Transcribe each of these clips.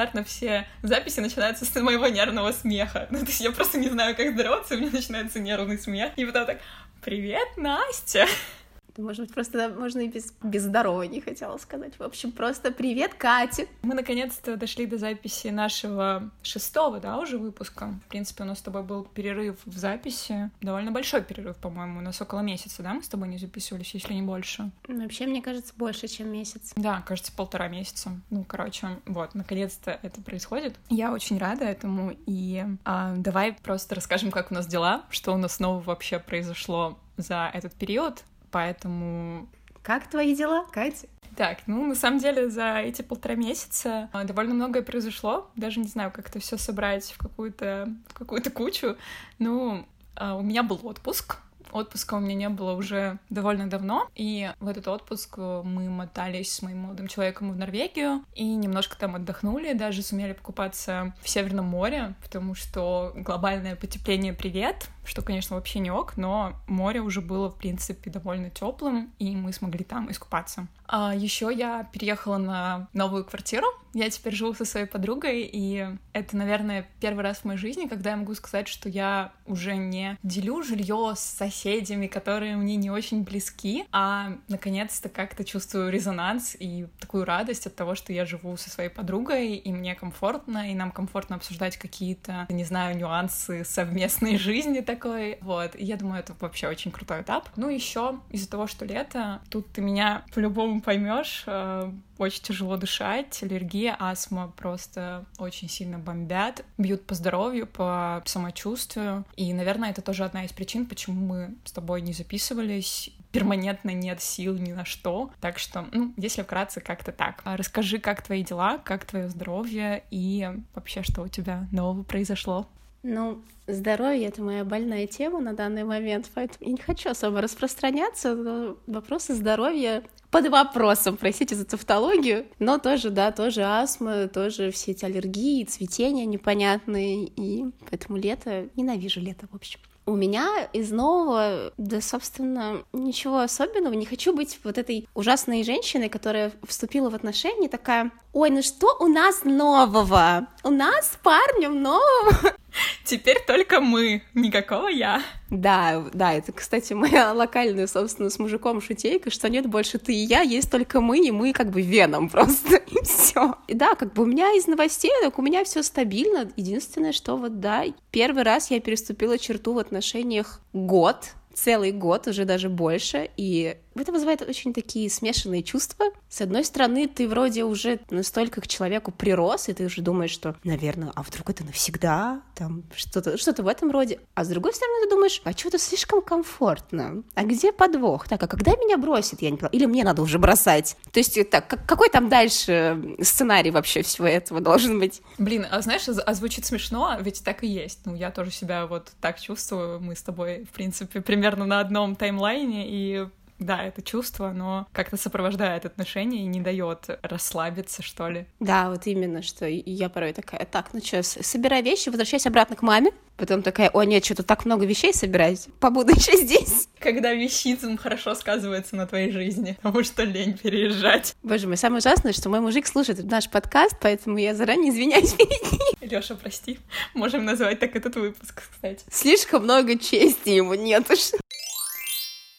стандартно все записи начинаются с моего нервного смеха. Ну, то есть я просто не знаю, как здороваться, у меня начинается нервный смех. И потом так, привет, Настя! Может быть, просто можно и без, без здорового не хотела сказать. В общем, просто привет, Катя! Мы наконец-то дошли до записи нашего шестого, да, уже выпуска. В принципе, у нас с тобой был перерыв в записи. Довольно большой перерыв, по-моему. У нас около месяца, да, мы с тобой не записывались, если не больше. Вообще, мне кажется, больше, чем месяц. Да, кажется, полтора месяца. Ну, короче, вот, наконец-то это происходит. Я очень рада этому, и а, давай просто расскажем, как у нас дела, что у нас снова вообще произошло за этот период, Поэтому... Как твои дела, Катя? Так, ну, на самом деле, за эти полтора месяца а, довольно многое произошло. Даже не знаю, как это все собрать в какую-то какую кучу. Ну, а, у меня был отпуск, Отпуска у меня не было уже довольно давно, и в этот отпуск мы мотались с моим молодым человеком в Норвегию и немножко там отдохнули, даже сумели покупаться в Северном море, потому что глобальное потепление привет, что, конечно, вообще не ок, но море уже было, в принципе, довольно теплым, и мы смогли там искупаться. А еще я переехала на новую квартиру. Я теперь живу со своей подругой, и это, наверное, первый раз в моей жизни, когда я могу сказать, что я уже не делю жилье с соседями, которые мне не очень близки, а наконец-то как-то чувствую резонанс и такую радость от того, что я живу со своей подругой, и мне комфортно, и нам комфортно обсуждать какие-то, не знаю, нюансы совместной жизни такой. Вот. Я думаю, это вообще очень крутой этап. Ну, еще из-за того, что лето, тут ты меня по-любому поймешь, э, очень тяжело дышать, аллергия, астма просто очень сильно бомбят, бьют по здоровью, по самочувствию. И, наверное, это тоже одна из причин, почему мы с тобой не записывались. Перманентно нет сил ни на что. Так что, ну, если вкратце, как-то так. А расскажи, как твои дела, как твое здоровье и вообще, что у тебя нового произошло. Ну, здоровье — это моя больная тема на данный момент, поэтому я не хочу особо распространяться, но вопросы здоровья под вопросом, простите за тавтологию, но тоже, да, тоже астма, тоже все эти аллергии, цветения непонятные, и поэтому лето, ненавижу лето, в общем. У меня из нового, да, собственно, ничего особенного. Не хочу быть вот этой ужасной женщиной, которая вступила в отношения, такая, ой, ну что у нас нового? У нас с парнем нового. Теперь только мы, никакого я. Да, да, это, кстати, моя локальная, собственно, с мужиком шутейка, что нет больше ты и я, есть только мы, и мы как бы веном просто, и все. И да, как бы у меня из новостей, так у меня все стабильно. Единственное, что вот, да, первый раз я переступила черту в отношениях год, целый год, уже даже больше, и это вызывает очень такие смешанные чувства. С одной стороны, ты вроде уже настолько к человеку прирос, и ты уже думаешь, что, наверное, а вдруг это навсегда, там что-то что в этом роде. А с другой стороны, ты думаешь, а что-то слишком комфортно. А где подвох? Так, а когда меня бросит? Я не поняла. Или мне надо уже бросать? То есть, так, какой там дальше сценарий вообще всего этого должен быть? Блин, а знаешь, а звучит смешно, ведь так и есть. Ну, я тоже себя вот так чувствую. Мы с тобой, в принципе, примерно на одном таймлайне, и да, это чувство, но как-то сопровождает отношения и не дает расслабиться, что ли. Да, вот именно, что я порой такая, так, ну что, собирай вещи, возвращайся обратно к маме, потом такая, о нет, что-то так много вещей собирать, побуду еще здесь. Когда вещизм хорошо сказывается на твоей жизни, потому что лень переезжать. Боже мой, самое ужасное, что мой мужик слушает наш подкаст, поэтому я заранее извиняюсь перед ним. Лёша, прости, можем назвать так этот выпуск, кстати. Слишком много чести ему нет уж.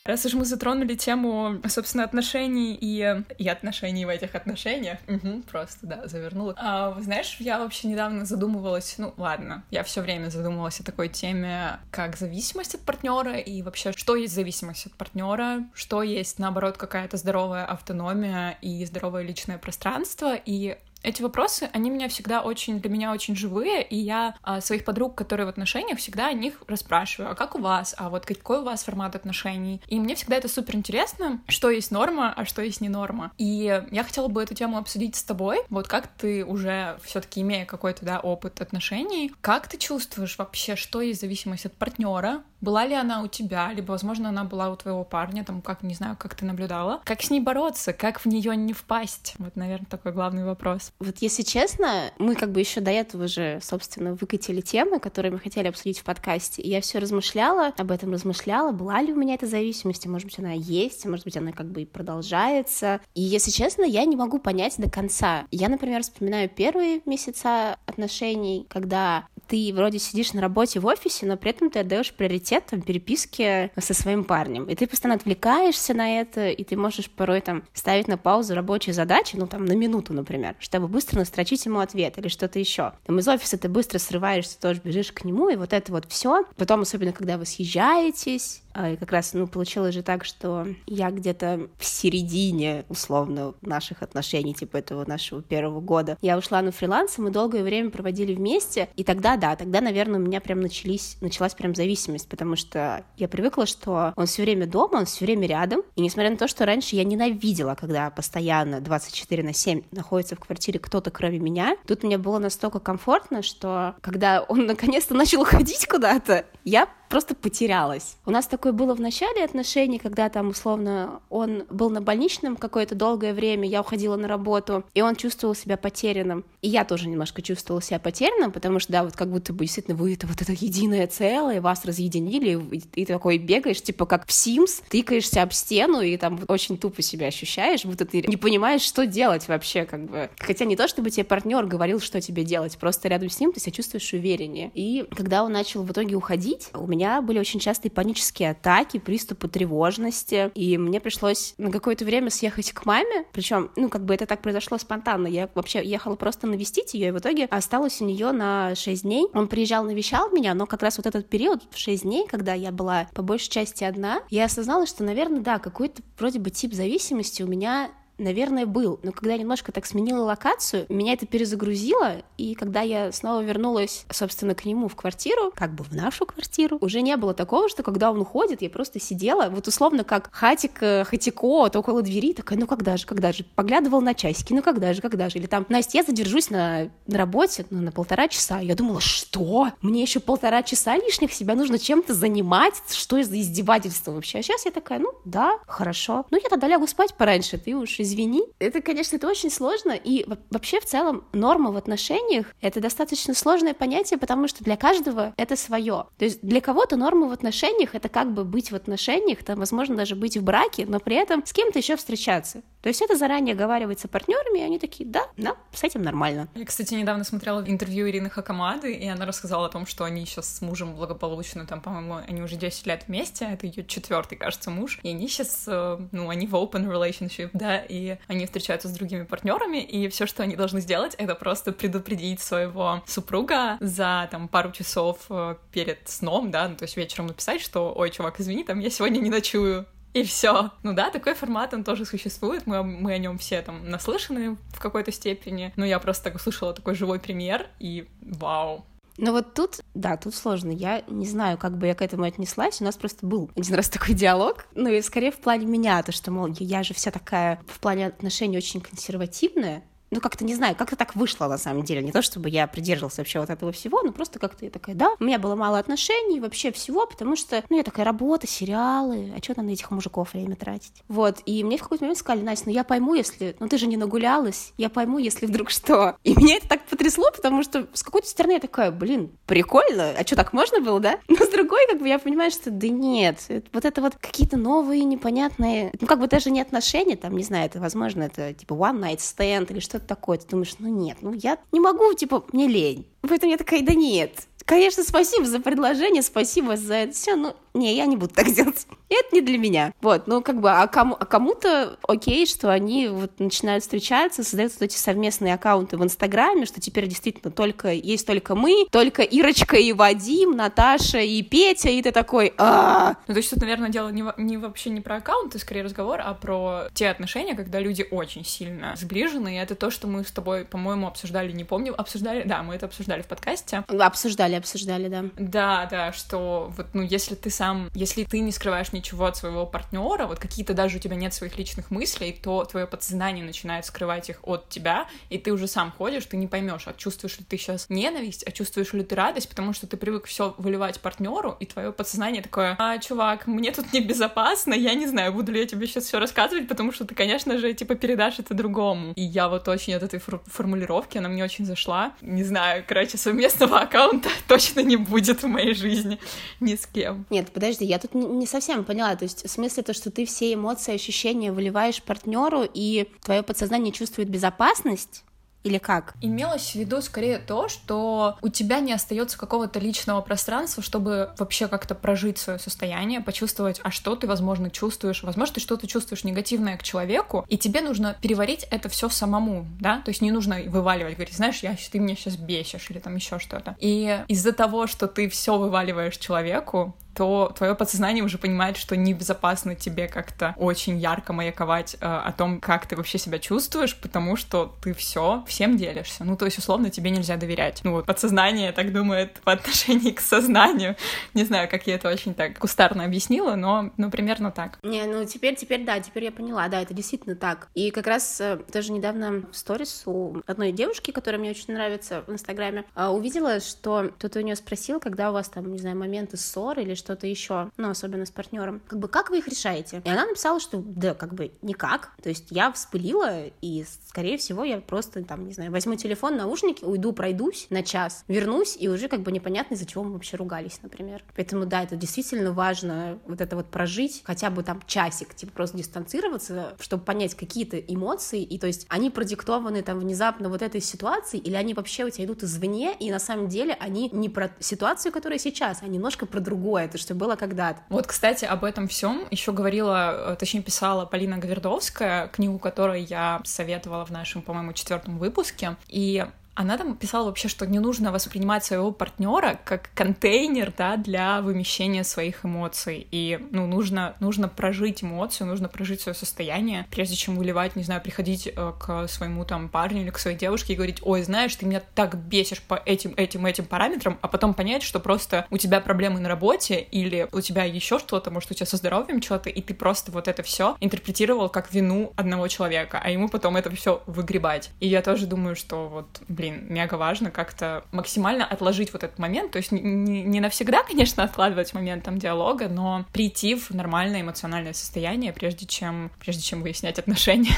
Раз уж мы затронули тему, собственно, отношений и, и отношений в этих отношениях, угу, просто, да, завернула. А, знаешь, я вообще недавно задумывалась, ну, ладно, я все время задумывалась о такой теме, как зависимость от партнера и вообще, что есть зависимость от партнера, что есть, наоборот, какая-то здоровая автономия и здоровое личное пространство, и эти вопросы, они меня всегда очень, для меня очень живые, и я а, своих подруг, которые в отношениях, всегда о них расспрашиваю, а как у вас, а вот какой у вас формат отношений? И мне всегда это супер интересно, что есть норма, а что есть не норма. И я хотела бы эту тему обсудить с тобой, вот как ты уже все-таки имея какой-то, да, опыт отношений, как ты чувствуешь вообще, что есть зависимость от партнера, Была ли она у тебя, либо, возможно, она была у твоего парня, там, как, не знаю, как ты наблюдала. Как с ней бороться, как в нее не впасть? Вот, наверное, такой главный вопрос. Вот если честно, мы как бы еще до этого же, собственно, выкатили темы, которые мы хотели обсудить в подкасте, и я все размышляла, об этом размышляла, была ли у меня эта зависимость, может быть, она есть, может быть, она как бы и продолжается. И, если честно, я не могу понять до конца. Я, например, вспоминаю первые месяца отношений, когда ты вроде сидишь на работе в офисе, но при этом ты отдаешь приоритет там, переписке со своим парнем. И ты постоянно отвлекаешься на это, и ты можешь порой там ставить на паузу рабочие задачи, ну там на минуту, например, чтобы быстро настрочить ему ответ или что-то еще. Там из офиса ты быстро срываешься, тоже бежишь к нему, и вот это вот все. Потом, особенно когда вы съезжаетесь, и как раз, ну, получилось же так, что я где-то в середине, условно, наших отношений, типа этого нашего первого года, я ушла на фриланс, и мы долгое время проводили вместе, и тогда, да, тогда, наверное, у меня прям начались, началась прям зависимость, потому что я привыкла, что он все время дома, он все время рядом, и несмотря на то, что раньше я ненавидела, когда постоянно 24 на 7 находится в квартире кто-то, кроме меня, тут мне было настолько комфортно, что когда он наконец-то начал уходить куда-то, я просто потерялась. У нас такое было в начале отношений, когда там, условно, он был на больничном какое-то долгое время, я уходила на работу, и он чувствовал себя потерянным. И я тоже немножко чувствовала себя потерянным, потому что, да, вот как будто бы действительно вы это вот это единое целое, вас разъединили, и, и ты такой бегаешь, типа как в Sims, тыкаешься об стену, и там очень тупо себя ощущаешь, будто ты не понимаешь, что делать вообще, как бы. Хотя не то, чтобы тебе партнер говорил, что тебе делать, просто рядом с ним ты себя чувствуешь увереннее. И когда он начал в итоге уходить, у меня были очень частые панические атаки, приступы тревожности, и мне пришлось на какое-то время съехать к маме, причем, ну, как бы это так произошло спонтанно, я вообще ехала просто навестить ее, и в итоге осталась у нее на 6 дней. Он приезжал, навещал меня, но как раз вот этот период в 6 дней, когда я была по большей части одна, я осознала, что, наверное, да, какой-то вроде бы тип зависимости у меня наверное, был. Но когда я немножко так сменила локацию, меня это перезагрузило, и когда я снова вернулась, собственно, к нему в квартиру, как бы в нашу квартиру, уже не было такого, что когда он уходит, я просто сидела, вот условно, как хатик э, Хатико, вот около двери, такая, ну когда же, когда же, поглядывала на часики, ну когда же, когда же, или там, Настя, я задержусь на, на работе ну, на полтора часа, я думала, что? Мне еще полтора часа лишних себя нужно чем-то занимать, что за издевательство вообще? А сейчас я такая, ну да, хорошо, ну я тогда лягу спать пораньше, ты уж из извини. Это, конечно, это очень сложно, и вообще в целом норма в отношениях — это достаточно сложное понятие, потому что для каждого это свое. То есть для кого-то норма в отношениях — это как бы быть в отношениях, там, возможно, даже быть в браке, но при этом с кем-то еще встречаться. То есть это заранее оговаривается партнерами, и они такие, да, да, с этим нормально. Я, кстати, недавно смотрела интервью Ирины Хакамады, и она рассказала о том, что они сейчас с мужем благополучно, там, по-моему, они уже 10 лет вместе, это ее четвертый, кажется, муж, и они сейчас, э, ну, они в open relationship, да, и они встречаются с другими партнерами, и все, что они должны сделать, это просто предупредить своего супруга за, там, пару часов э, перед сном, да, ну, то есть вечером написать, что, ой, чувак, извини, там, я сегодня не ночую, и все. Ну да, такой формат, он тоже существует, мы, мы о нем все там наслышаны в какой-то степени, но я просто так услышала такой живой пример, и вау, но вот тут, да, тут сложно. Я не знаю, как бы я к этому отнеслась. У нас просто был один раз такой диалог. Ну и скорее в плане меня, то, что, мол, я же вся такая в плане отношений очень консервативная ну, как-то, не знаю, как-то так вышло, на самом деле. Не то, чтобы я придерживалась вообще вот этого всего, но просто как-то я такая, да, у меня было мало отношений, вообще всего, потому что, ну, я такая, работа, сериалы, а что там на этих мужиков время тратить? Вот, и мне в какой-то момент сказали, Настя, ну, я пойму, если, ну, ты же не нагулялась, я пойму, если вдруг что. И меня это так потрясло, потому что с какой-то стороны я такая, блин, прикольно, а что, так можно было, да? Но с другой, как бы, я понимаю, что да нет, вот это вот какие-то новые, непонятные, ну, как бы даже не отношения, там, не знаю, это, возможно, это, типа, one night stand или что-то что-то такое, ты думаешь, ну нет, ну я не могу, типа, мне лень. Поэтому я такая, да нет, Конечно, спасибо за предложение, спасибо за это все, но не, я не буду так делать. Это не для меня. Вот, ну как бы, а, кому, а кому-то окей, что они вот начинают встречаться, создают вот эти совместные аккаунты в Инстаграме, что теперь действительно только есть только мы, только Ирочка и Вадим, Наташа и Петя, и ты такой, а Ну то есть тут, наверное, дело не, не вообще не про аккаунты, скорее разговор, а про те отношения, когда люди очень сильно сближены, и это то, что мы с тобой, по-моему, обсуждали, не помню, обсуждали, да, мы это обсуждали в подкасте. Обсуждали, обсуждали, да. Да, да, что вот, ну, если ты сам, если ты не скрываешь ничего от своего партнера, вот какие-то даже у тебя нет своих личных мыслей, то твое подсознание начинает скрывать их от тебя, и ты уже сам ходишь, ты не поймешь, а чувствуешь ли ты сейчас ненависть, а чувствуешь ли ты радость, потому что ты привык все выливать партнеру, и твое подсознание такое, а, чувак, мне тут небезопасно, я не знаю, буду ли я тебе сейчас все рассказывать, потому что ты, конечно же, типа передашь это другому. И я вот очень от этой фор- формулировки, она мне очень зашла. Не знаю, короче, совместного аккаунта точно не будет в моей жизни ни с кем. Нет, подожди, я тут не совсем поняла. То есть в смысле то, что ты все эмоции, ощущения выливаешь партнеру, и твое подсознание чувствует безопасность? Или как? Имелось в виду скорее то, что у тебя не остается какого-то личного пространства, чтобы вообще как-то прожить свое состояние, почувствовать, а что ты, возможно, чувствуешь. Возможно, ты что-то чувствуешь негативное к человеку, и тебе нужно переварить это все самому, да? То есть не нужно вываливать, говорить, знаешь, я, ты меня сейчас бесишь или там еще что-то. И из-за того, что ты все вываливаешь человеку, то твое подсознание уже понимает, что небезопасно тебе как-то очень ярко маяковать э, о том, как ты вообще себя чувствуешь, потому что ты все всем делишься. Ну, то есть, условно, тебе нельзя доверять. Ну, вот подсознание так думает по отношению к сознанию. Не знаю, как я это очень так кустарно объяснила, но, ну, примерно так. Не, ну, теперь, теперь, да, теперь я поняла, да, это действительно так. И как раз э, даже недавно в сторис у одной девушки, которая мне очень нравится в Инстаграме, э, увидела, что кто-то у нее спросил, когда у вас там, не знаю, моменты ссоры или что-то еще, ну, особенно с партнером, как бы, как вы их решаете? И она написала, что, да, как бы, никак, то есть я вспылила, и, скорее всего, я просто, там, не знаю, возьму телефон, наушники, уйду, пройдусь на час, вернусь, и уже, как бы, непонятно, из-за чего мы вообще ругались, например. Поэтому, да, это действительно важно, вот это вот прожить, хотя бы там часик, типа, просто дистанцироваться, чтобы понять какие-то эмоции, и, то есть, они продиктованы там внезапно вот этой ситуации, или они вообще у тебя идут извне, и на самом деле они не про ситуацию, которая сейчас, а немножко про другое, то, что было когда-то. Вот, кстати, об этом всем еще говорила, э, точнее писала Полина Гвердовская, книгу которой я советовала в нашем, по-моему, четвертом выпуске. И она там писала вообще, что не нужно воспринимать своего партнера как контейнер, да, для вымещения своих эмоций. И, ну, нужно, нужно прожить эмоцию, нужно прожить свое состояние, прежде чем выливать, не знаю, приходить э, к своему там парню или к своей девушке и говорить, ой, знаешь, ты меня так бесишь по этим, этим, этим параметрам, а потом понять, что просто у тебя проблемы на работе или у тебя еще что-то, может, у тебя со здоровьем что-то, и ты просто вот это все интерпретировал как вину одного человека, а ему потом это все выгребать. И я тоже думаю, что вот, блин, мега важно как-то максимально отложить вот этот момент, то есть не, не навсегда, конечно, откладывать момент там диалога, но прийти в нормальное эмоциональное состояние, прежде чем, прежде чем выяснять отношения.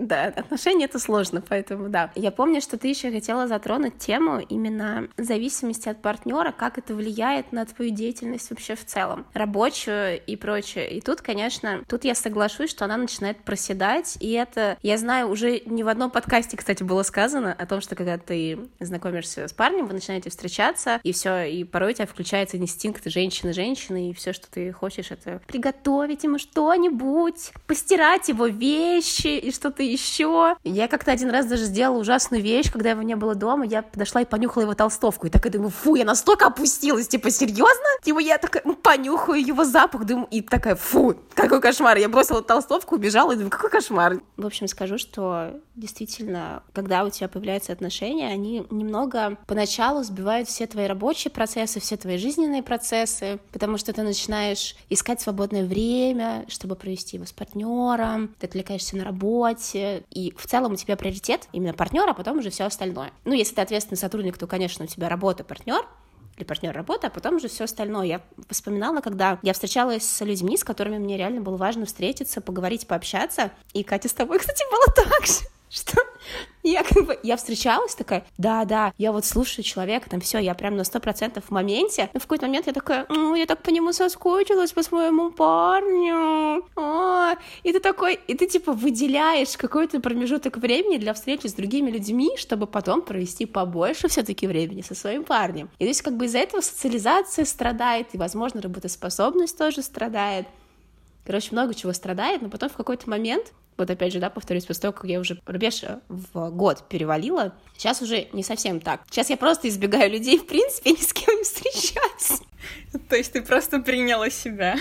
Да, отношения это сложно, поэтому да. Я помню, что ты еще хотела затронуть тему именно зависимости от партнера, как это влияет на твою деятельность вообще в целом, рабочую и прочее. И тут, конечно, тут я соглашусь, что она начинает проседать, и это, я знаю, уже не в одном подкасте, кстати, было сказано о том, что когда ты знакомишься с парнем, вы начинаете встречаться, и все, и порой у тебя включается инстинкт женщины-женщины, и все, что ты хочешь, это приготовить ему что-нибудь, постирать его вещи и что-то еще. Я как-то один раз даже сделала ужасную вещь, когда его не было дома, я подошла и понюхала его толстовку, и так и думаю, фу, я настолько опустилась, типа, серьезно? Типа, я такая, понюхаю его запах, думаю, и такая, фу, какой кошмар. Я бросила толстовку, убежала, и думаю, какой кошмар. В общем, скажу, что действительно, когда у тебя появляются отношения, они немного поначалу сбивают все твои рабочие процессы, все твои жизненные процессы, потому что ты начинаешь искать свободное время, чтобы провести его с партнером, ты отвлекаешься на работе, и в целом у тебя приоритет именно партнер, а потом уже все остальное. Ну, если ты ответственный сотрудник, то, конечно, у тебя работа, партнер, или партнер работы, а потом уже все остальное. Я вспоминала, когда я встречалась с людьми, с которыми мне реально было важно встретиться, поговорить, пообщаться. И Катя с тобой, кстати, было так же что я как бы, я встречалась такая, да, да, я вот слушаю человека, там все, я прям на сто процентов в моменте, но в какой-то момент я такая, ну, я так по нему соскучилась, по своему парню, а, и ты такой, и ты типа выделяешь какой-то промежуток времени для встречи с другими людьми, чтобы потом провести побольше все-таки времени со своим парнем. И то есть как бы из-за этого социализация страдает, и, возможно, работоспособность тоже страдает. Короче, много чего страдает, но потом в какой-то момент вот опять же, да, повторюсь, после того, как я уже рубеж э, в год перевалила, сейчас уже не совсем так. Сейчас я просто избегаю людей, в принципе, ни с кем не встречаюсь. То есть ты просто приняла себя.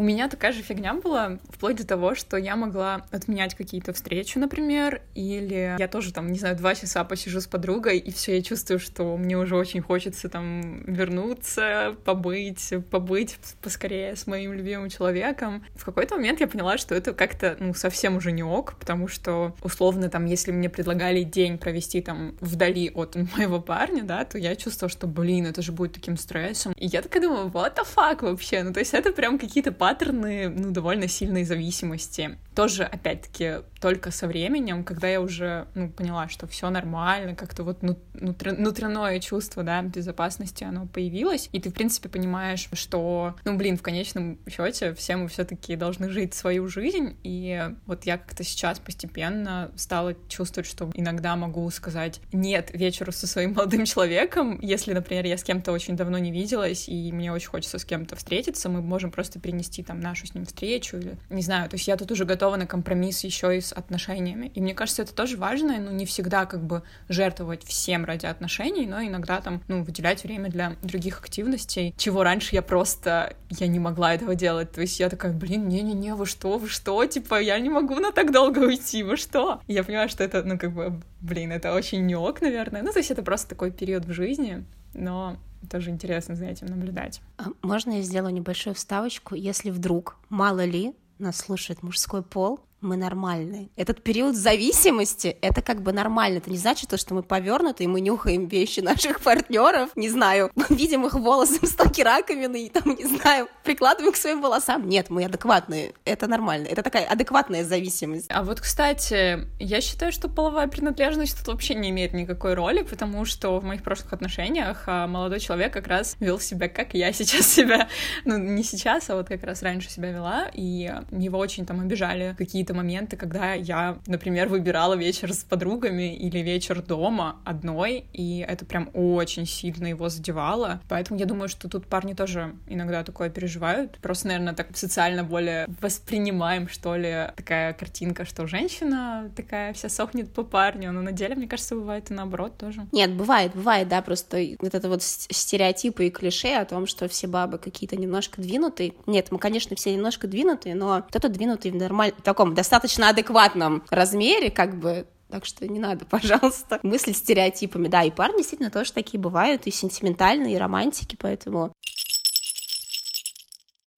У меня такая же фигня была, вплоть до того, что я могла отменять какие-то встречи, например, или я тоже там, не знаю, два часа посижу с подругой, и все, я чувствую, что мне уже очень хочется там вернуться, побыть, побыть поскорее с моим любимым человеком. В какой-то момент я поняла, что это как-то, ну, совсем уже не ок, потому что, условно, там, если мне предлагали день провести там вдали от моего парня, да, то я чувствовала, что, блин, это же будет таким стрессом. И я такая думаю, what the fuck вообще? Ну, то есть это прям какие-то паттерны, ну, довольно сильной зависимости. Тоже, опять-таки, только со временем, когда я уже, ну, поняла, что все нормально, как-то вот внутреннее чувство, да, безопасности, оно появилось, и ты, в принципе, понимаешь, что, ну, блин, в конечном счете все мы все-таки должны жить свою жизнь, и вот я как-то сейчас постепенно стала чувствовать, что иногда могу сказать нет вечеру со своим молодым человеком, если, например, я с кем-то очень давно не виделась, и мне очень хочется с кем-то встретиться, мы можем просто перенести там нашу с ним встречу, или, не знаю, то есть я тут уже готова на компромисс еще и с отношениями, и мне кажется, это тоже важно, ну, не всегда как бы жертвовать всем ради отношений, но иногда там, ну, выделять время для других активностей, чего раньше я просто, я не могла этого делать, то есть я такая, блин, не-не-не, вы что, вы что, типа, я не могу на так долго уйти, вы что? И я понимаю, что это, ну, как бы, блин, это очень не ок, наверное, ну, то есть это просто такой период в жизни, но тоже интересно за этим наблюдать. А можно я сделаю небольшую вставочку? Если вдруг, мало ли, нас слушает мужской пол, мы нормальные. Этот период зависимости — это как бы нормально. Это не значит то, что мы повернуты, и мы нюхаем вещи наших партнеров, не знаю, видим их волосы в стоке раковины, и там, не знаю, прикладываем к своим волосам. Нет, мы адекватные. Это нормально. Это такая адекватная зависимость. А вот, кстати, я считаю, что половая принадлежность тут вообще не имеет никакой роли, потому что в моих прошлых отношениях а, молодой человек как раз вел себя, как я сейчас себя, ну, не сейчас, а вот как раз раньше себя вела, и его очень там обижали какие-то какие-то моменты, когда я, например, выбирала вечер с подругами или вечер дома одной, и это прям очень сильно его задевало. Поэтому я думаю, что тут парни тоже иногда такое переживают. Просто, наверное, так социально более воспринимаем, что ли, такая картинка, что женщина такая вся сохнет по парню, но на деле, мне кажется, бывает и наоборот тоже. Нет, бывает, бывает, да, просто вот это вот стереотипы и клише о том, что все бабы какие-то немножко двинутые. Нет, мы, конечно, все немножко двинутые, но кто-то двинутый в нормальном, таком достаточно адекватном размере, как бы так что не надо, пожалуйста, мыслить стереотипами. Да, и парни действительно тоже такие бывают, и сентиментальные, и романтики, поэтому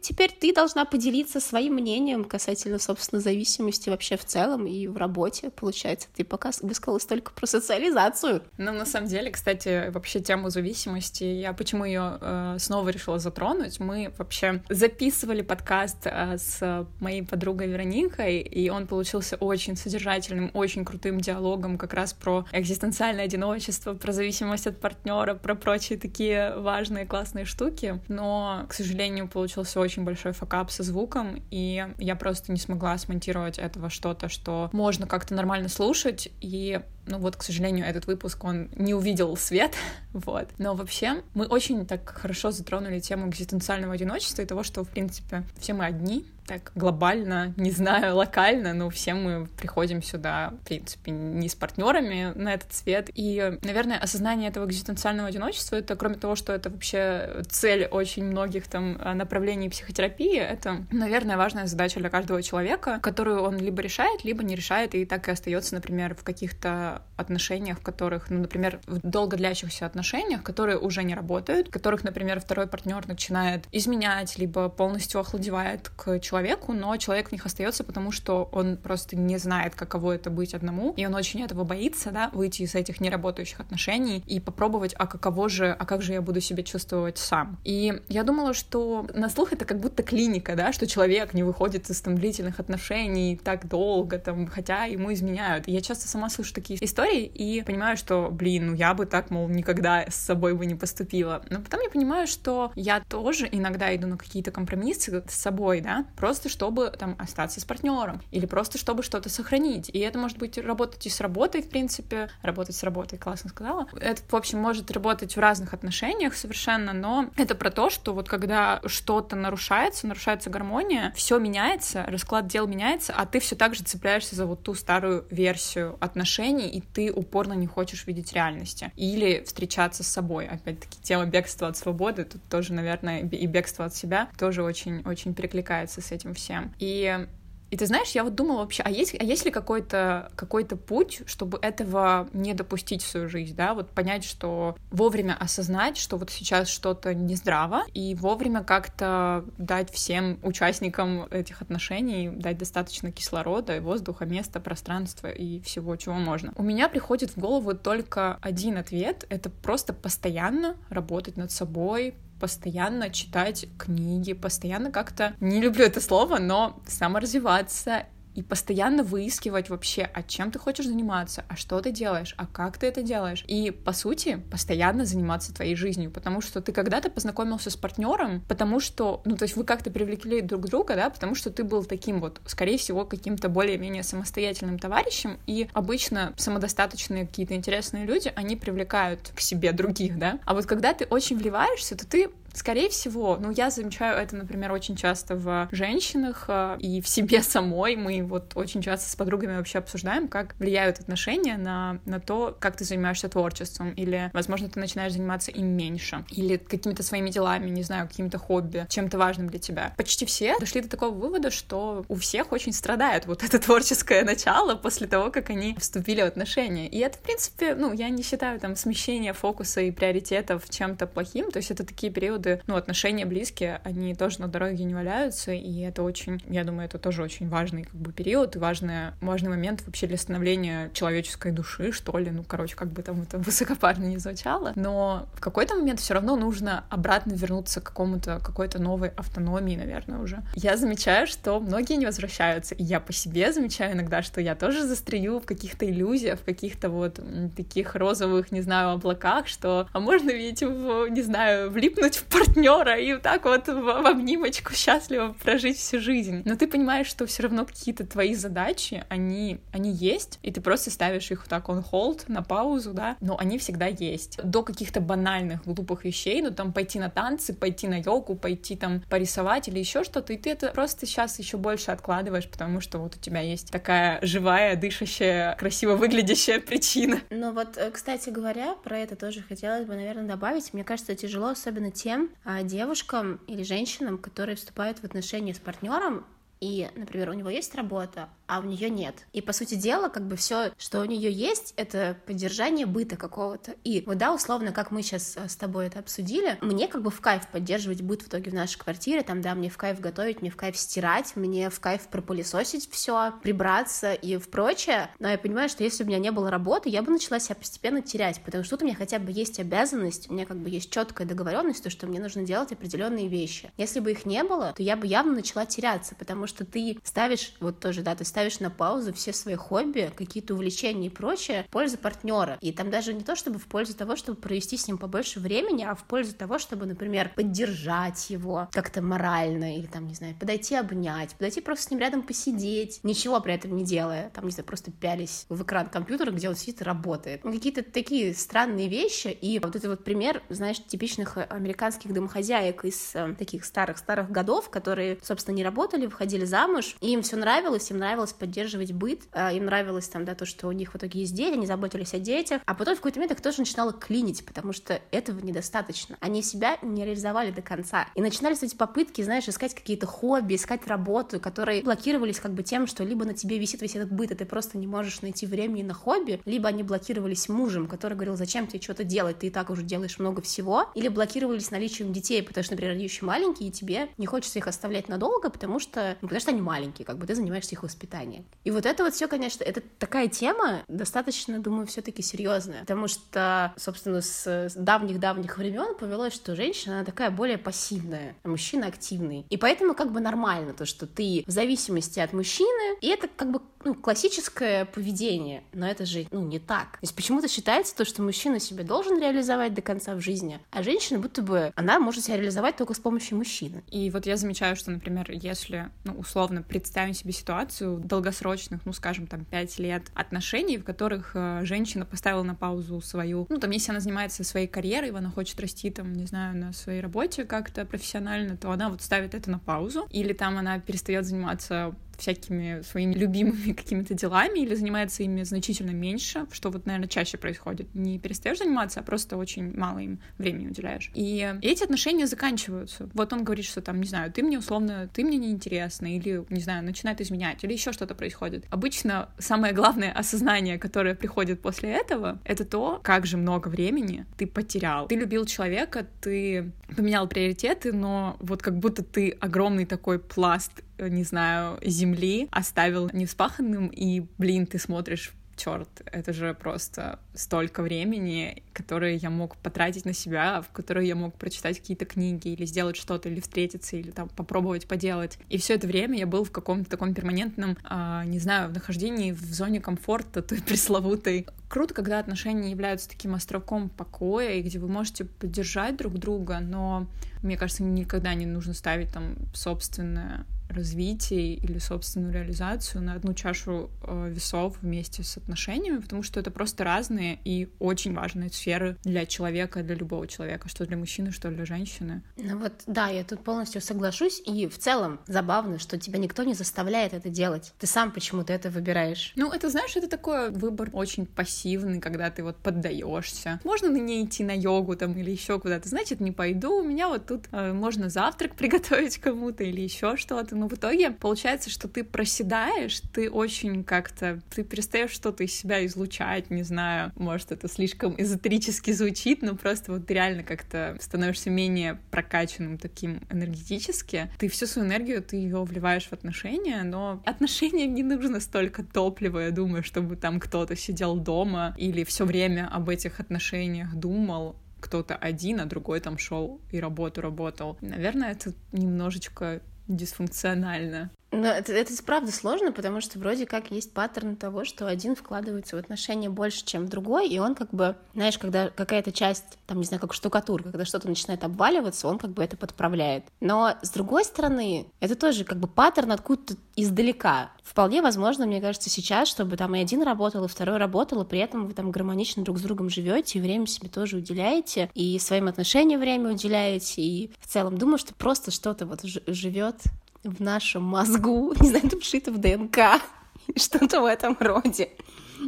Теперь ты должна поделиться своим мнением касательно, собственно, зависимости вообще в целом и в работе, получается. Ты пока высказалась только про социализацию. Ну, на самом деле, кстати, вообще тему зависимости, я почему ее э, снова решила затронуть. Мы вообще записывали подкаст э, с моей подругой Вероникой, и он получился очень содержательным, очень крутым диалогом как раз про экзистенциальное одиночество, про зависимость от партнера, про прочие такие важные классные штуки. Но, к сожалению, получился очень очень большой факап со звуком, и я просто не смогла смонтировать этого что-то, что можно как-то нормально слушать, и ну вот, к сожалению, этот выпуск, он не увидел свет, вот. Но вообще мы очень так хорошо затронули тему экзистенциального одиночества и того, что, в принципе, все мы одни, так глобально, не знаю, локально, но все мы приходим сюда, в принципе, не с партнерами на этот свет. И, наверное, осознание этого экзистенциального одиночества, это, кроме того, что это вообще цель очень многих там направлений психотерапии, это, наверное, важная задача для каждого человека, которую он либо решает, либо не решает, и так и остается, например, в каких-то отношениях, в которых, ну, например, в долго длящихся отношениях, которые уже не работают, которых, например, второй партнер начинает изменять, либо полностью охладевает к человеку, но человек в них остается, потому что он просто не знает, каково это быть одному, и он очень этого боится, да, выйти из этих неработающих отношений и попробовать, а каково же, а как же я буду себя чувствовать сам. И я думала, что на слух это как будто клиника, да, что человек не выходит из там длительных отношений так долго, там, хотя ему изменяют. Я часто сама слышу такие истории и понимаю, что, блин, ну я бы так, мол, никогда с собой бы не поступила. Но потом я понимаю, что я тоже иногда иду на какие-то компромиссы с собой, да, просто чтобы там остаться с партнером или просто чтобы что-то сохранить. И это может быть работать и с работой, в принципе, работать с работой, классно сказала. Это, в общем, может работать в разных отношениях совершенно, но это про то, что вот когда что-то нарушается, нарушается гармония, все меняется, расклад дел меняется, а ты все так же цепляешься за вот ту старую версию отношений, и ты упорно не хочешь видеть реальности. Или встречаться с собой. Опять-таки, тема бегства от свободы, тут тоже, наверное, и бегство от себя тоже очень-очень перекликается с этим всем. И и ты знаешь, я вот думала вообще, а есть, а есть ли какой-то какой путь, чтобы этого не допустить в свою жизнь, да, вот понять, что вовремя осознать, что вот сейчас что-то нездраво, и вовремя как-то дать всем участникам этих отношений, дать достаточно кислорода, воздуха, места, пространства и всего, чего можно. У меня приходит в голову только один ответ — это просто постоянно работать над собой, постоянно читать книги, постоянно как-то, не люблю это слово, но саморазвиваться и постоянно выискивать вообще, а чем ты хочешь заниматься, а что ты делаешь, а как ты это делаешь. И, по сути, постоянно заниматься твоей жизнью, потому что ты когда-то познакомился с партнером, потому что, ну, то есть вы как-то привлекли друг друга, да, потому что ты был таким вот, скорее всего, каким-то более-менее самостоятельным товарищем, и обычно самодостаточные какие-то интересные люди, они привлекают к себе других, да. А вот когда ты очень вливаешься, то ты Скорее всего, ну, я замечаю это, например, очень часто в женщинах э, и в себе самой. Мы вот очень часто с подругами вообще обсуждаем, как влияют отношения на, на то, как ты занимаешься творчеством, или, возможно, ты начинаешь заниматься им меньше, или какими-то своими делами, не знаю, какими-то хобби, чем-то важным для тебя. Почти все дошли до такого вывода, что у всех очень страдает вот это творческое начало после того, как они вступили в отношения. И это, в принципе, ну, я не считаю там смещение фокуса и приоритетов чем-то плохим, то есть это такие периоды, периоды, ну, отношения близкие, они тоже на дороге не валяются, и это очень, я думаю, это тоже очень важный как бы период важный, важный момент вообще для становления человеческой души, что ли, ну, короче, как бы там это высокопарно не звучало, но в какой-то момент все равно нужно обратно вернуться к какому-то, какой-то новой автономии, наверное, уже. Я замечаю, что многие не возвращаются, и я по себе замечаю иногда, что я тоже застряю в каких-то иллюзиях, в каких-то вот таких розовых, не знаю, облаках, что, а можно ведь, в, не знаю, влипнуть в партнера и вот так вот в, в обнимочку счастливо прожить всю жизнь. Но ты понимаешь, что все равно какие-то твои задачи, они, они есть, и ты просто ставишь их вот так on hold, на паузу, да, но они всегда есть. До каких-то банальных, глупых вещей, ну там пойти на танцы, пойти на йогу, пойти там порисовать или еще что-то, и ты это просто сейчас еще больше откладываешь, потому что вот у тебя есть такая живая, дышащая, красиво выглядящая причина. Ну вот, э, кстати говоря, про это тоже хотелось бы, наверное, добавить. Мне кажется, тяжело особенно тем, девушкам или женщинам, которые вступают в отношения с партнером, и, например, у него есть работа, а у нее нет. И, по сути дела, как бы все, что у нее есть, это поддержание быта какого-то. И вот, да, условно, как мы сейчас э, с тобой это обсудили, мне как бы в кайф поддерживать быт в итоге в нашей квартире, там, да, мне в кайф готовить, мне в кайф стирать, мне в кайф пропылесосить все, прибраться и в прочее. Но я понимаю, что если у меня не было работы, я бы начала себя постепенно терять, потому что тут у меня хотя бы есть обязанность, у меня как бы есть четкая договоренность, то, что мне нужно делать определенные вещи. Если бы их не было, то я бы явно начала теряться, потому что ты ставишь, вот тоже, да, ты ставишь на паузу все свои хобби, какие-то увлечения и прочее в пользу партнера. И там даже не то, чтобы в пользу того, чтобы провести с ним побольше времени, а в пользу того, чтобы, например, поддержать его как-то морально или там, не знаю, подойти обнять, подойти просто с ним рядом посидеть, ничего при этом не делая, там, не знаю, просто пялись в экран компьютера, где он сидит и работает. Ну, какие-то такие странные вещи, и вот это вот пример, знаешь, типичных американских домохозяек из э, таких старых-старых годов, которые, собственно, не работали, выходили замуж, и им все нравилось, им нравилось нравилось поддерживать быт, а, им нравилось там, да, то, что у них в итоге есть дети, они заботились о детях, а потом в какой-то момент их тоже начинало клинить, потому что этого недостаточно. Они себя не реализовали до конца. И начинались эти попытки, знаешь, искать какие-то хобби, искать работу, которые блокировались как бы тем, что либо на тебе висит весь этот быт, и ты просто не можешь найти времени на хобби, либо они блокировались мужем, который говорил, зачем тебе что-то делать, ты и так уже делаешь много всего, или блокировались наличием детей, потому что, например, они еще маленькие, и тебе не хочется их оставлять надолго, потому что, ну, потому что они маленькие, как бы ты занимаешься их воспитанием. И вот это вот все, конечно, это такая тема достаточно, думаю, все-таки серьезная, потому что, собственно, с давних-давних времен повелось, что женщина она такая более пассивная, а мужчина активный. И поэтому как бы нормально то, что ты в зависимости от мужчины, и это как бы ну, классическое поведение, но это же, ну, не так. То есть почему-то считается то, что мужчина себя должен реализовать до конца в жизни, а женщина будто бы, она может себя реализовать только с помощью мужчины. И вот я замечаю, что, например, если, ну, условно, представим себе ситуацию долгосрочных, ну, скажем, там, пять лет отношений, в которых э, женщина поставила на паузу свою, ну, там, если она занимается своей карьерой, она хочет расти, там, не знаю, на своей работе как-то профессионально, то она вот ставит это на паузу, или там она перестает заниматься всякими своими любимыми какими-то делами или занимается ими значительно меньше, что вот, наверное, чаще происходит. Не перестаешь заниматься, а просто очень мало им времени уделяешь. И эти отношения заканчиваются. Вот он говорит, что там, не знаю, ты мне условно, ты мне неинтересна, или, не знаю, начинает изменять, или еще что-то происходит. Обычно самое главное осознание, которое приходит после этого, это то, как же много времени ты потерял. Ты любил человека, ты поменял приоритеты, но вот как будто ты огромный такой пласт, не знаю, земли оставил невспаханным, и, блин, ты смотришь черт, это же просто столько времени, которое я мог потратить на себя, в которое я мог прочитать какие-то книги или сделать что-то, или встретиться, или там попробовать поделать. И все это время я был в каком-то таком перманентном, а, не знаю, в нахождении в зоне комфорта, той пресловутой. Круто, когда отношения являются таким островком покоя, и где вы можете поддержать друг друга, но мне кажется, никогда не нужно ставить там собственное развитие или собственную реализацию на одну чашу э, весов вместе с отношениями, потому что это просто разные и очень важные сферы для человека, для любого человека, что для мужчины, что для женщины. Ну вот, да, я тут полностью соглашусь, и в целом забавно, что тебя никто не заставляет это делать. Ты сам почему-то это выбираешь. Ну, это, знаешь, это такой выбор очень пассивный, когда ты вот поддаешься. Можно на ней идти на йогу там или еще куда-то, значит, не пойду, у меня вот тут э, можно завтрак приготовить кому-то или еще что-то, но в итоге получается, что ты проседаешь, ты очень как-то, ты перестаешь что-то из себя излучать, не знаю, может, это слишком эзотерически звучит, но просто вот реально как-то становишься менее прокачанным таким энергетически. Ты всю свою энергию, ты ее вливаешь в отношения, но отношениям не нужно столько топлива, я думаю, чтобы там кто-то сидел дома или все время об этих отношениях думал, кто-то один, а другой там шел и работу работал. Наверное, это немножечко дисфункционально. Но это, это правда сложно, потому что вроде как есть паттерн того, что один вкладывается в отношения больше, чем другой, и он как бы, знаешь, когда какая-то часть, там, не знаю, как штукатур, когда что-то начинает обваливаться, он как бы это подправляет. Но, с другой стороны, это тоже как бы паттерн откуда-то издалека. Вполне возможно, мне кажется, сейчас, чтобы там и один работал, и второй работал, и при этом вы там гармонично друг с другом живете, и время себе тоже уделяете, и своим отношениям время уделяете, и в целом думаю, что просто что-то вот живет в нашем мозгу, не знаю, это вшито в ДНК, что-то в этом роде.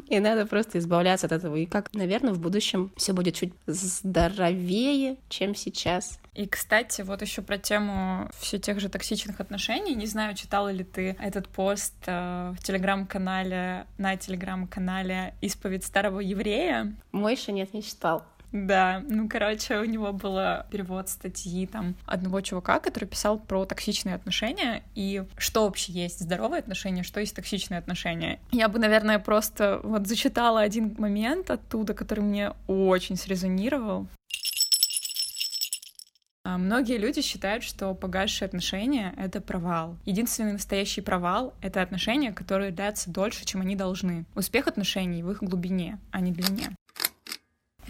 И надо просто избавляться от этого. И как, наверное, в будущем все будет чуть здоровее, чем сейчас. И, кстати, вот еще про тему все тех же токсичных отношений. Не знаю, читала ли ты этот пост э, в телеграм-канале, на телеграм-канале «Исповедь старого еврея». Мой еще нет, не читал. Да, ну, короче, у него был перевод статьи там одного чувака, который писал про токсичные отношения и что вообще есть здоровые отношения, что есть токсичные отношения. Я бы, наверное, просто вот зачитала один момент оттуда, который мне очень срезонировал. А, многие люди считают, что погасшие отношения — это провал. Единственный настоящий провал — это отношения, которые длятся дольше, чем они должны. Успех отношений в их глубине, а не длине.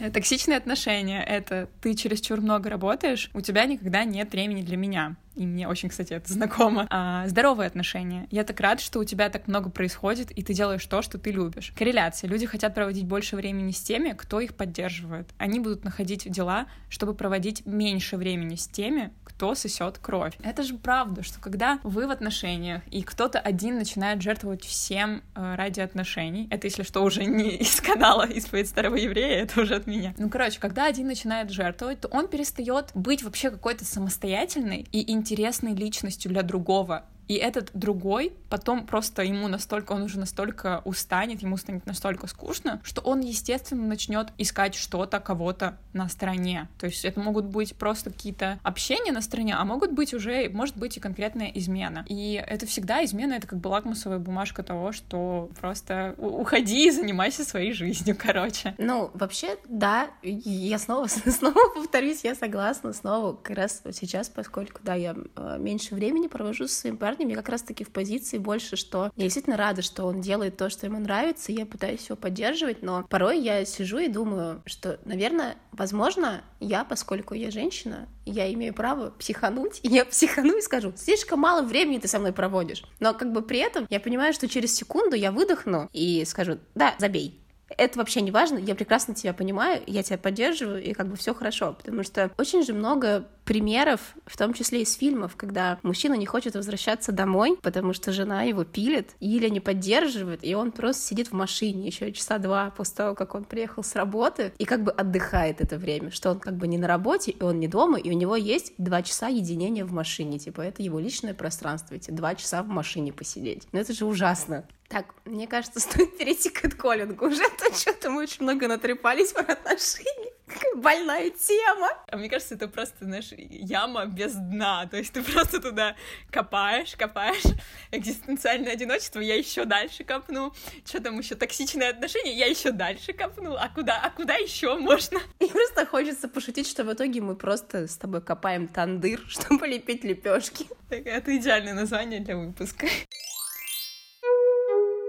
Э, токсичные отношения — это ты чересчур много работаешь, у тебя никогда нет времени для меня и мне очень, кстати, это знакомо. А, здоровые отношения. Я так рад, что у тебя так много происходит, и ты делаешь то, что ты любишь. Корреляция. Люди хотят проводить больше времени с теми, кто их поддерживает. Они будут находить дела, чтобы проводить меньше времени с теми, кто сосет кровь. Это же правда, что когда вы в отношениях, и кто-то один начинает жертвовать всем э, ради отношений, это, если что, уже не из канала «Исповедь старого еврея», это уже от меня. Ну, короче, когда один начинает жертвовать, то он перестает быть вообще какой-то самостоятельной и интересной личностью для другого. И этот другой потом просто ему настолько, он уже настолько устанет, ему станет настолько скучно, что он, естественно, начнет искать что-то, кого-то на стороне. То есть это могут быть просто какие-то общения на стороне, а могут быть уже, может быть и конкретная измена. И это всегда измена, это как бы лакмусовая бумажка того, что просто уходи и занимайся своей жизнью, короче. Ну, вообще, да, я снова, снова повторюсь, я согласна, снова как раз сейчас, поскольку, да, я э, меньше времени провожу со своим парнем, я как раз-таки в позиции больше, что я действительно рада, что он делает то, что ему нравится, и я пытаюсь его поддерживать, но порой я сижу и думаю, что, наверное, возможно, я, поскольку я женщина, я имею право психануть, и я психану и скажу, слишком мало времени ты со мной проводишь. Но как бы при этом я понимаю, что через секунду я выдохну и скажу, да, забей, это вообще не важно, я прекрасно тебя понимаю, я тебя поддерживаю, и как бы все хорошо, потому что очень же много примеров, в том числе из фильмов, когда мужчина не хочет возвращаться домой, потому что жена его пилит или не поддерживает, и он просто сидит в машине еще часа два после того, как он приехал с работы, и как бы отдыхает это время, что он как бы не на работе, и он не дома, и у него есть два часа единения в машине, типа это его личное пространство, эти два часа в машине посидеть. Ну это же ужасно. Так, мне кажется, стоит перейти к коллингу уже, то что-то мы очень много натрепались про отношения. Какая больная тема. А мне кажется, это просто, знаешь, яма без дна. То есть ты просто туда копаешь, копаешь. Экзистенциальное одиночество, я еще дальше копну. Что там еще токсичные отношения, я еще дальше копну. А куда, а куда еще можно? И просто хочется пошутить, что в итоге мы просто с тобой копаем тандыр, чтобы лепить лепешки. Это идеальное название для выпуска.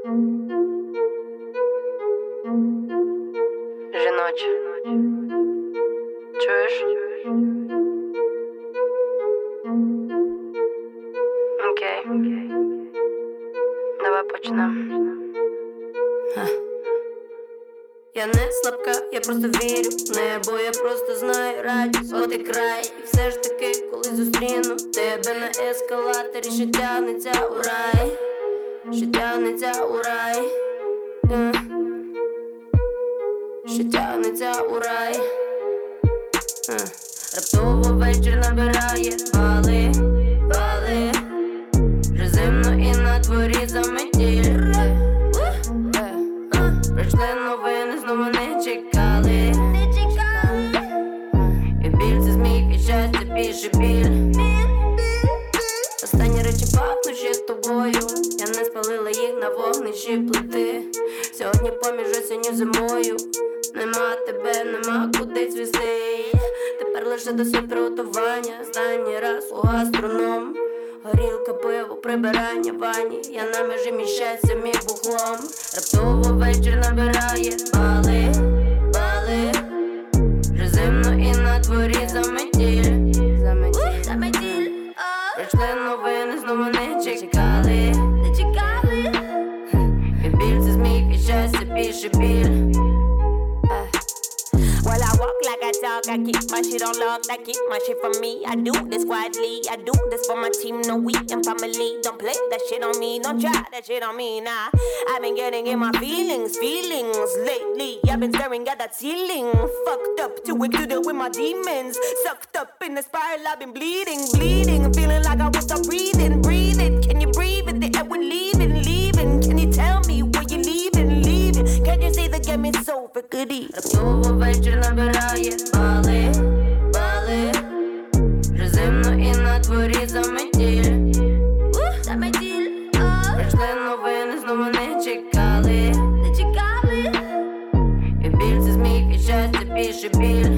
Женочь. Чуєш? Окей. Давай почнемо. Я не слабка, я просто вірю в небо, я просто знаю радість, от і край. І все ж таки, коли зустріну тебе на ескалаторі, що тягнеться у рай, що тягнеться у рай, yeah. що тягнеться у рай. Uh. Раптово вечір набирає бали, вогнищі плити. Сьогодні поміж осінню зимою. Нема тебе, нема куди цвісти. Тепер лише досвід приготування. Останній раз у гастроном. Горілка, пиво, прибирання вані. Я на межі між щастям і бухлом. Раптово вечір набирає бали, бали. Вже зимно і на дворі заметіль. Заметіль, заметіль. Прийшли новини, знову. Не чекали. should be. Uh, well, I walk like I talk, I keep my shit on lock, I keep my shit for me. I do this quietly, I do this for my team, no we and family. Don't play that shit on me, don't try that shit on me, nah. I've been getting in my feelings, feelings lately. I've been staring at that ceiling, fucked up too weak to deal with my demons. Sucked up in the spiral, I've been bleeding, bleeding, feeling like I was stop breathing, breathing. Over, goodie? Раптово вечір набирає бали, бали. Вже зимно і на дворі заметіль. Заметіль. Прийшли новини, знову не чекали. Не чекали. І біль це зміг, і щастя більше біль.